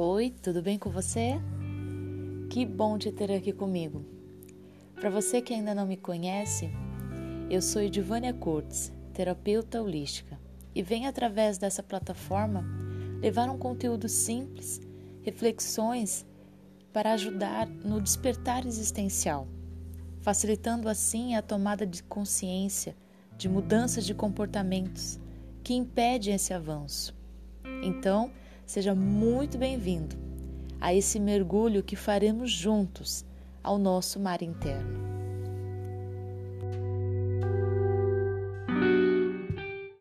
Oi, tudo bem com você? Que bom te ter aqui comigo. Para você que ainda não me conhece, eu sou Edivânia Curtis, terapeuta holística, e venho através dessa plataforma levar um conteúdo simples, reflexões para ajudar no despertar existencial, facilitando assim a tomada de consciência de mudanças de comportamentos que impedem esse avanço. Então, Seja muito bem-vindo a esse mergulho que faremos juntos ao nosso mar interno.